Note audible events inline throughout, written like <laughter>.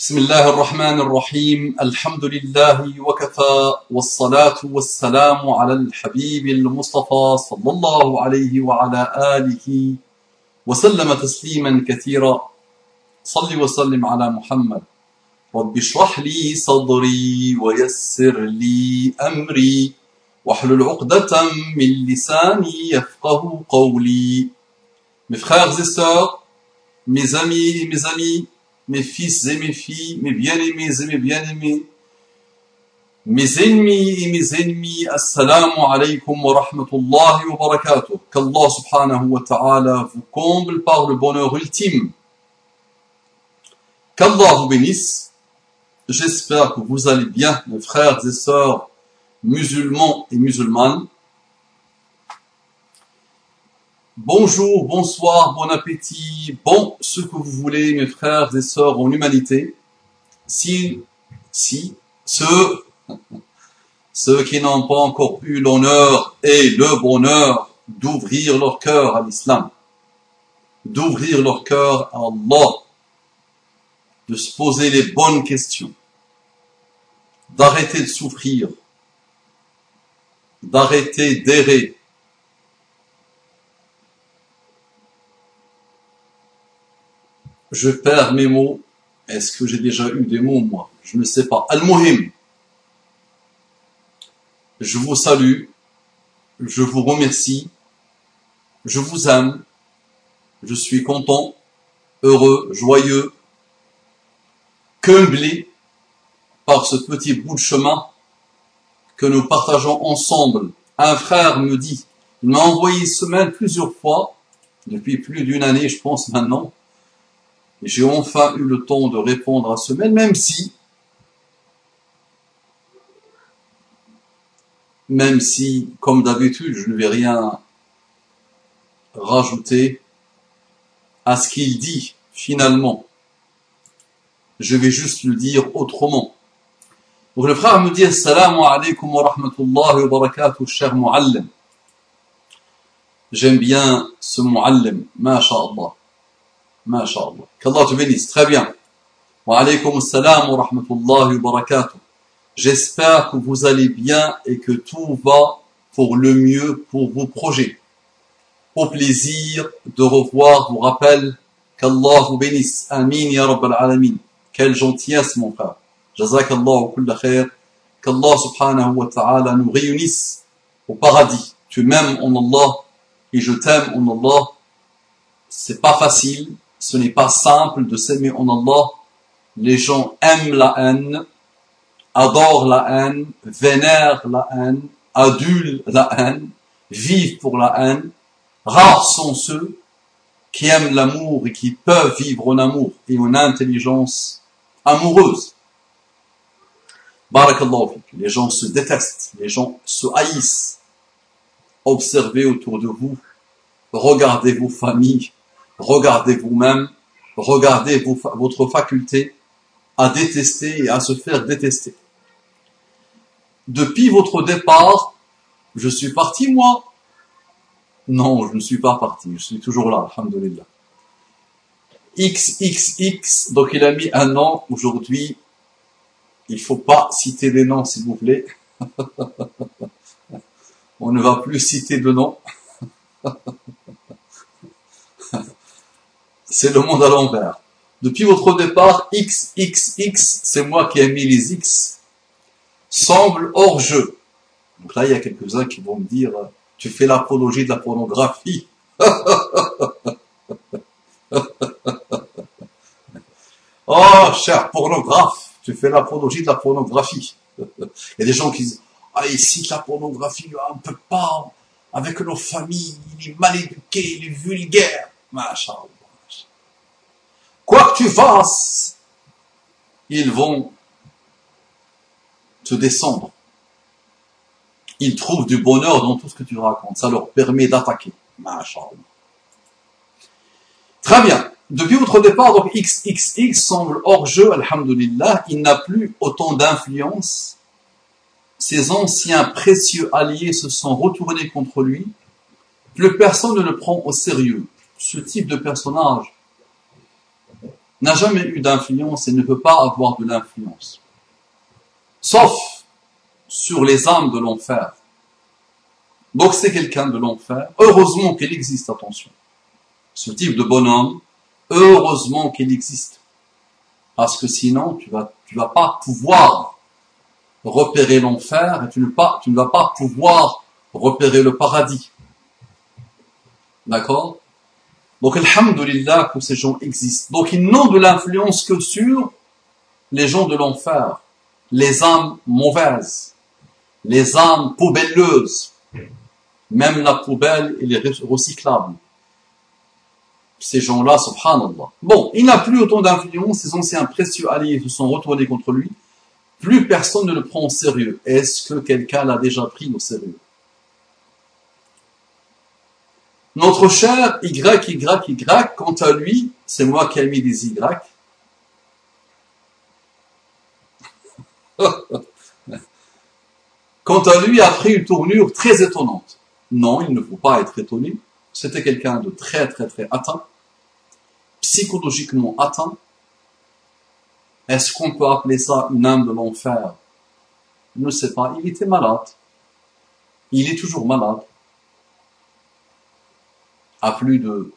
بسم الله الرحمن الرحيم. الحمد لله وكفى والصلاة والسلام على الحبيب المصطفى صلى الله عليه وعلى آله وسلم تسليما كثيرا. صل وسلم على محمد. رب اشرح لي صدري ويسر لي أمري واحلل عقدة من لساني يفقه قولي. Mes frères et sœurs, mes fils et mes filles, mes bien-aimés et mes bien-aimés, mes ennemis et mes ennemis, assalamu alaykum wa rahmatullahi wa barakatuh. Qu'Allah subhanahu wa ta'ala vous comble par le bonheur ultime. Qu'Allah vous bénisse. J'espère que vous allez bien, mes frères et sœurs musulmans et musulmanes. Bonjour, bonsoir, bon appétit, bon ce que vous voulez, mes frères et sœurs en humanité. Si, si, ceux, ceux qui n'ont pas encore eu l'honneur et le bonheur d'ouvrir leur cœur à l'islam, d'ouvrir leur cœur à Allah, de se poser les bonnes questions, d'arrêter de souffrir, d'arrêter d'errer, je perds mes mots. Est-ce que j'ai déjà eu des mots, moi? Je ne sais pas. Al-Muhim. Je vous salue. Je vous remercie. Je vous aime. Je suis content, heureux, joyeux, comblé par ce petit bout de chemin que nous partageons ensemble. Un frère me dit, il m'a envoyé ce mail plusieurs fois, depuis plus d'une année, je pense maintenant, j'ai enfin eu le temps de répondre à ce mail, même si, même si, comme d'habitude, je ne vais rien rajouter à ce qu'il dit finalement. Je vais juste le dire autrement. Donc le frère me dit alaikum wa rahmatullahi wa barakatuh, cher mu'allim. J'aime bien ce mu'allim, masha'Allah. MashaAllah. Qu'Allah te bénisse. Très bien. Wa alaykum salam wa rahmatullahi wa barakatuh. J'espère que vous allez bien et que tout va pour le mieux pour vos projets. Au plaisir de revoir vos rappels. Qu'Allah vous bénisse. Amin ya Rabbal Alamin. Quelle gentillesse mon frère. Jazakallah kulla khair. Qu'Allah subhanahu wa ta'ala nous réunisse au paradis. Tu m'aimes en Allah et je t'aime en Allah. C'est pas facile, ce n'est pas simple de s'aimer en Allah. Les gens aiment la haine, adorent la haine, vénèrent la haine, adulent la haine, vivent pour la haine. Rares sont ceux qui aiment l'amour et qui peuvent vivre en amour et en intelligence amoureuse. Barakallahu Les gens se détestent, les gens se haïssent. Observez autour de vous, regardez vos familles, regardez vous-même, regardez votre faculté à détester et à se faire détester. Depuis votre départ, je suis parti moi Non, je ne suis pas parti, je suis toujours là, alhamdulillah. XXX, donc il a mis un an aujourd'hui. Il faut pas citer des noms, s'il vous plaît. <laughs> On ne va plus citer de noms. <laughs> c'est le monde à l'envers. Depuis votre départ, XXX, c'est moi qui ai mis les X, semble hors jeu. Donc là, il y a quelques-uns qui vont me dire, tu fais l'apologie de la pornographie. <laughs> oh, cher pornographe, tu fais l'apologie de la pornographie. <laughs> il y a des gens qui disent, ah, ici, la pornographie, on ne peut pas, avec nos familles, il est mal éduqué, il est vulgaire. Quoi que tu fasses, ils vont te descendre. Ils trouvent du bonheur dans tout ce que tu racontes. Ça leur permet d'attaquer. Très bien. Depuis votre départ, donc XXX semble hors jeu, alhamdulillah. Il n'a plus autant d'influence. Ses anciens précieux alliés se sont retournés contre lui. Plus personne ne le prend au sérieux. Ce type de personnage n'a jamais eu d'influence et ne peut pas avoir de l'influence. Sauf sur les âmes de l'enfer. Donc c'est quelqu'un de l'enfer. Heureusement qu'il existe, attention. Ce type de bonhomme, heureusement qu'il existe. Parce que sinon, tu vas, tu vas pas pouvoir repérer l'enfer et tu ne, tu ne vas pas pouvoir repérer le paradis. D'accord? Donc, alhamdulillah que ces gens existent. Donc, ils n'ont de l'influence que sur les gens de l'enfer, les âmes mauvaises, les âmes poubelleuses. Même la poubelle, elle est recyclable. Ces gens-là, subhanallah. Bon, il n'a plus autant d'influence, ces anciens précieux alliés se sont retournés contre lui. Plus personne ne le prend au sérieux. Est-ce que quelqu'un l'a déjà pris au sérieux? Notre cher YYY, quant à lui, c'est moi qui ai mis des Y. <laughs> quant à lui, a pris une tournure très étonnante. Non, il ne faut pas être étonné. C'était quelqu'un de très très très atteint, psychologiquement atteint. Est-ce qu'on peut appeler ça une âme de l'enfer? Je ne sais pas. Il était malade. Il est toujours malade à plus de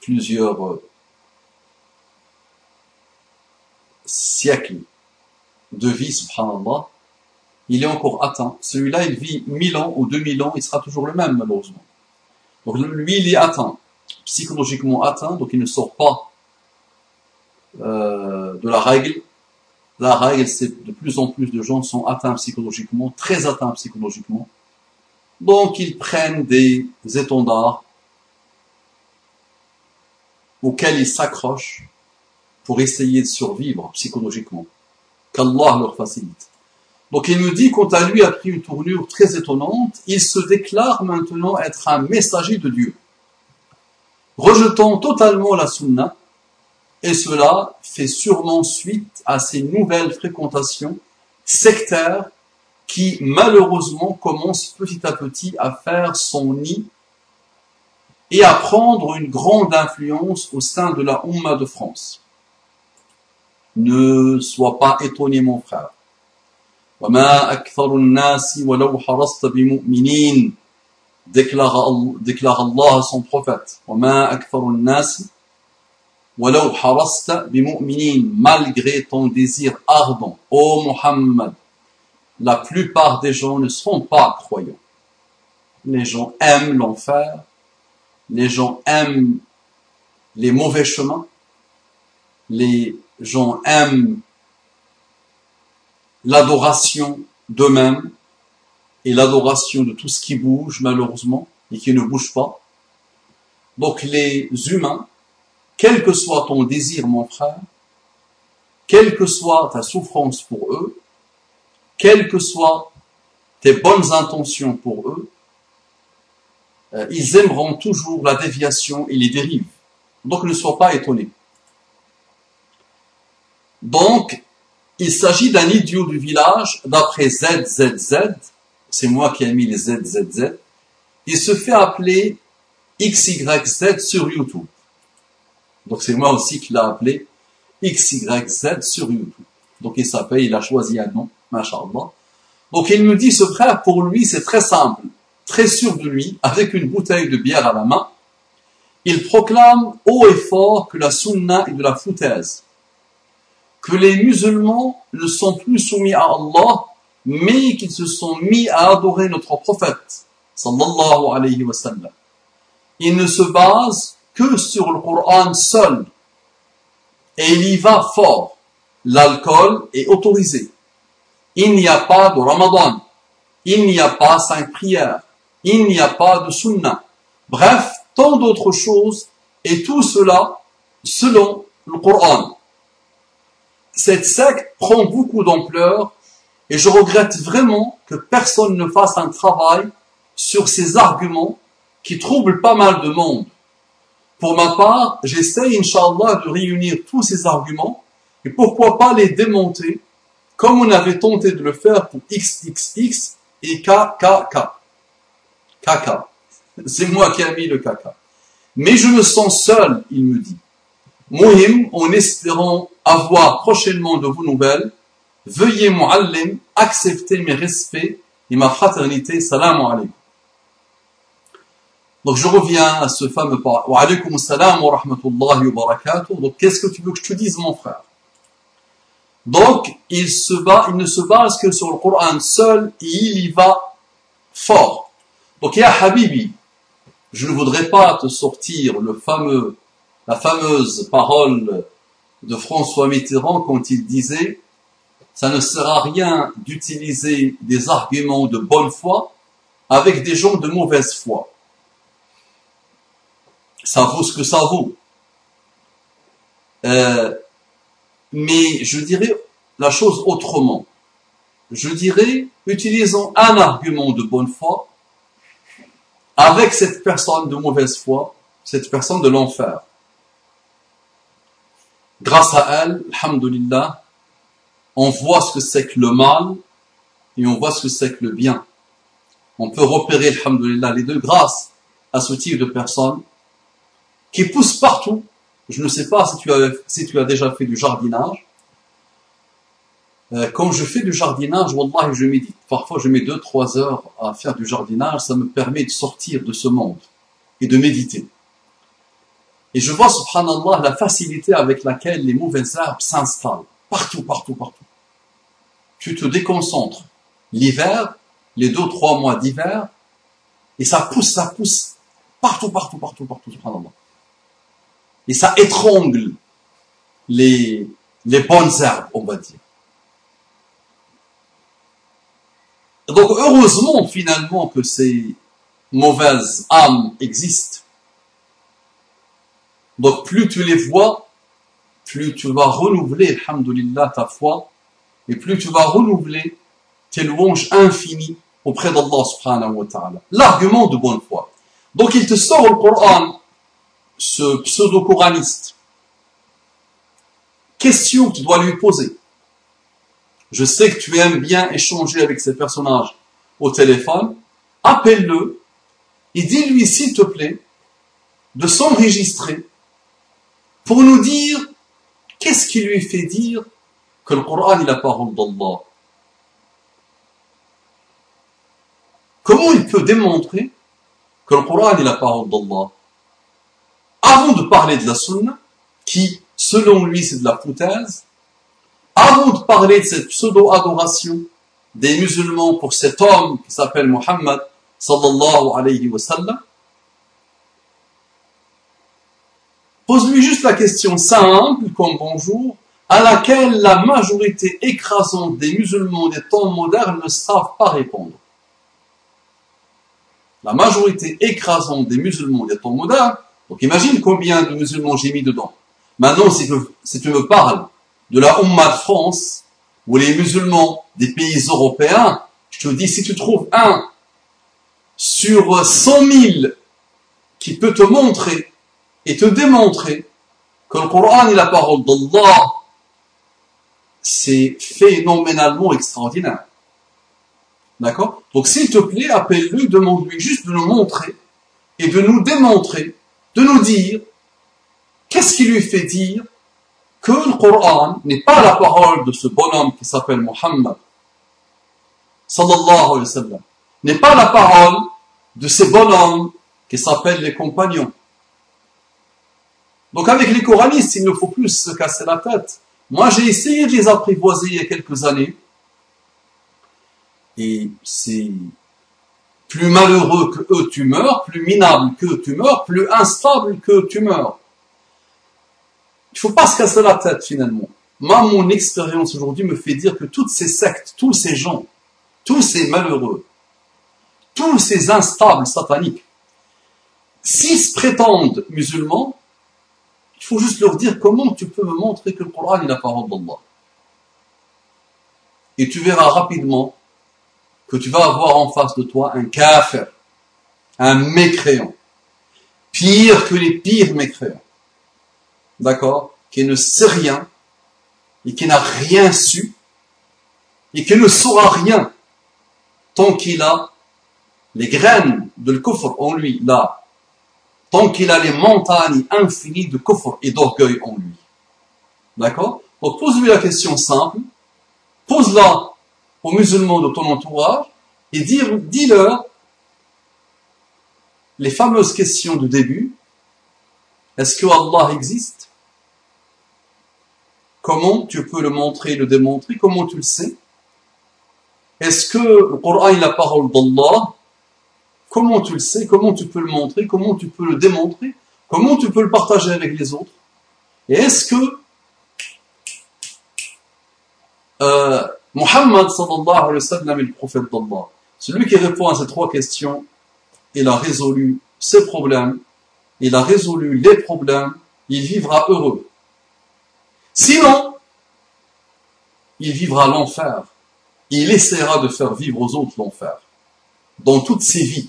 plusieurs siècles de vie, subhanallah, il est encore atteint. Celui-là, il vit 1000 ans ou 2000 ans, il sera toujours le même, malheureusement. Donc lui, il est atteint, psychologiquement atteint, donc il ne sort pas euh, de la règle. La règle, c'est de plus en plus de gens sont atteints psychologiquement, très atteints psychologiquement. Donc ils prennent des étendards auxquels ils s'accrochent pour essayer de survivre psychologiquement. Qu'Allah leur facilite. Donc il nous dit, quant à lui a pris une tournure très étonnante, il se déclare maintenant être un messager de Dieu. Rejetant totalement la sunna, et cela fait sûrement suite à ces nouvelles fréquentations sectaires qui malheureusement commence petit à petit à faire son nid et à prendre une grande influence au sein de la Ummah de France. Ne sois pas étonné mon frère. Déclare, déclare Allah à son prophète. Malgré ton désir ardent, ô Muhammad, la plupart des gens ne sont pas croyants. Les gens aiment l'enfer, les gens aiment les mauvais chemins, les gens aiment l'adoration d'eux-mêmes et l'adoration de tout ce qui bouge malheureusement et qui ne bouge pas. Donc les humains, quel que soit ton désir mon frère, quelle que soit ta souffrance pour eux, quelles que soient tes bonnes intentions pour eux, euh, ils aimeront toujours la déviation et les dérives. Donc ne sois pas étonné. Donc, il s'agit d'un idiot du village, d'après ZZZ, c'est moi qui ai mis les ZZZ, il se fait appeler XYZ sur YouTube. Donc c'est moi aussi qui l'ai appelé XYZ sur YouTube. Donc il s'appelle, il a choisi un nom. Donc il me dit, ce frère, pour lui, c'est très simple, très sûr de lui, avec une bouteille de bière à la main. Il proclame haut et fort que la sunna est de la foutaise, que les musulmans ne sont plus soumis à Allah, mais qu'ils se sont mis à adorer notre prophète, sallallahu alayhi wa sallam. Il ne se base que sur le Coran seul, et il y va fort. L'alcool est autorisé il n'y a pas de Ramadan, il n'y a pas cinq prières, il n'y a pas de sunnah. Bref, tant d'autres choses, et tout cela selon le Coran. Cette secte prend beaucoup d'ampleur, et je regrette vraiment que personne ne fasse un travail sur ces arguments qui troublent pas mal de monde. Pour ma part, j'essaye, Inch'Allah, de réunir tous ces arguments, et pourquoi pas les démonter comme on avait tenté de le faire pour XXX et KKK. KK. C'est moi qui ai mis le KK. Mais je me sens seul, il me dit. Mohim, en espérant avoir prochainement de vos nouvelles, veuillez Muallim accepter mes respects et ma fraternité. Salam alaikum. Donc je reviens à ce fameux. Wa alaykum salam wa rahmatullahi wa barakatuh. Donc qu'est-ce que tu veux que je te dise mon frère? Donc il se bat, il ne se base que sur le Coran seul et il y va fort. Donc ya Habibi, je ne voudrais pas te sortir le fameux, la fameuse parole de François Mitterrand quand il disait ça ne sert à rien d'utiliser des arguments de bonne foi avec des gens de mauvaise foi ça vaut ce que ça vaut. Euh, mais je dirais la chose autrement. Je dirais, utilisons un argument de bonne foi avec cette personne de mauvaise foi, cette personne de l'enfer. Grâce à elle, alhamdulillah, on voit ce que c'est que le mal et on voit ce que c'est que le bien. On peut repérer, alhamdulillah, les deux grâce à ce type de personne qui pousse partout. Je ne sais pas si tu as, si tu as déjà fait du jardinage. Euh, quand je fais du jardinage, wallah, je médite. Parfois, je mets 2-3 heures à faire du jardinage. Ça me permet de sortir de ce monde et de méditer. Et je vois, subhanallah, la facilité avec laquelle les mauvaises herbes s'installent. Partout, partout, partout. Tu te déconcentres. L'hiver, les 2-3 mois d'hiver, et ça pousse, ça pousse. Partout, partout, partout, partout, subhanallah et ça étrangle les, bonnes herbes, on va dire. Donc heureusement finalement que ces mauvaises âmes existent. Donc plus tu les vois, plus tu vas renouveler, alhamdulillah, ta foi, et plus tu vas renouveler tes louanges infinies auprès d'Allah subhanahu wa ta'ala. L'argument de bonne foi. Donc il te sort le Coran ce pseudo-coraniste, question que tu dois lui poser. Je sais que tu aimes bien échanger avec ces personnages au téléphone. Appelle-le et dis-lui, s'il te plaît, de s'enregistrer pour nous dire qu'est-ce qui lui fait dire que le Coran est la parole d'Allah. Comment il peut démontrer que le Coran est la parole d'Allah? Avant de parler de la sunna, qui, selon lui, c'est de la foutaise, avant de parler de cette pseudo-adoration des musulmans pour cet homme qui s'appelle Muhammad, sallallahu alayhi wa sallam, pose-lui juste la question simple, comme bonjour, à laquelle la majorité écrasante des musulmans des temps modernes ne savent pas répondre. La majorité écrasante des musulmans des temps modernes donc imagine combien de musulmans j'ai mis dedans. Maintenant, si, tu me parles de la Ummah de France, ou les musulmans des pays européens, je te dis, si tu trouves un sur 100 000 qui peut te montrer et te démontrer que le Coran est la parole d'Allah, c'est phénoménalement extraordinaire. D'accord? Donc s'il te plaît, appelle-le, demande-lui juste de nous montrer et de nous démontrer de nous dire qu'est-ce qui lui fait dire que le Coran n'est pas la parole de ce bonhomme qui s'appelle Muhammad, sallallahu alayhi wa sallam, n'est pas la parole de ces bonhommes qui s'appellent les compagnons. Donc avec les coranistes, il ne faut plus se casser la tête. Moi, j'ai essayé de les apprivoiser il y a quelques années. Et c'est plus malheureux que eux tu meurs, plus minable que tu meurs, plus instable que tu meurs. Il faut pas se casser la tête finalement. Moi, mon expérience aujourd'hui me fait dire que toutes ces sectes, tous ces gens, tous ces malheureux, tous ces instables sataniques, s'ils se prétendent musulmans, il faut juste leur dire comment tu peux me montrer que le Coran est la parole d'Allah. Et tu verras rapidement que tu vas avoir en face de toi un kafir, un mécréant, pire que les pires mécréants, d'accord, qui ne sait rien et qui n'a rien su et qui ne saura rien tant qu'il a les graines de le en lui, là, tant qu'il a les montagnes infinies de kufr et d'orgueil en lui. D'accord? Donc pose-lui la question simple, pose-la aux musulmans de ton entourage et dis-leur les fameuses questions du début. Est-ce que Allah existe? Comment tu peux le montrer le démontrer? Comment tu le sais? Est-ce que le Coran est la parole d'Allah? Comment tu le sais? Comment tu peux le montrer? Comment tu peux le démontrer? Comment tu peux le partager avec les autres? Et est-ce que euh, Muhammad sallallahu alayhi wa sallam est le prophète d'Allah Celui qui répond à ces trois questions, il a résolu ses problèmes, il a résolu les problèmes, il vivra heureux. Sinon, il vivra l'enfer. Il essaiera de faire vivre aux autres l'enfer. Dans toutes ses vies,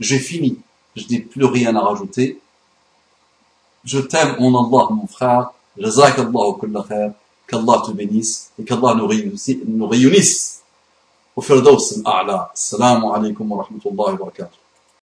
j'ai fini. Je n'ai plus rien à rajouter. Je t'aime en Allah, mon frère. Jazakallahu khair. Qu'Allah te bénisse et qu'Allah nous réunisse au Firdaus al-A'la. Assalamu alaikum wa rahmatullahi wa barakatuh.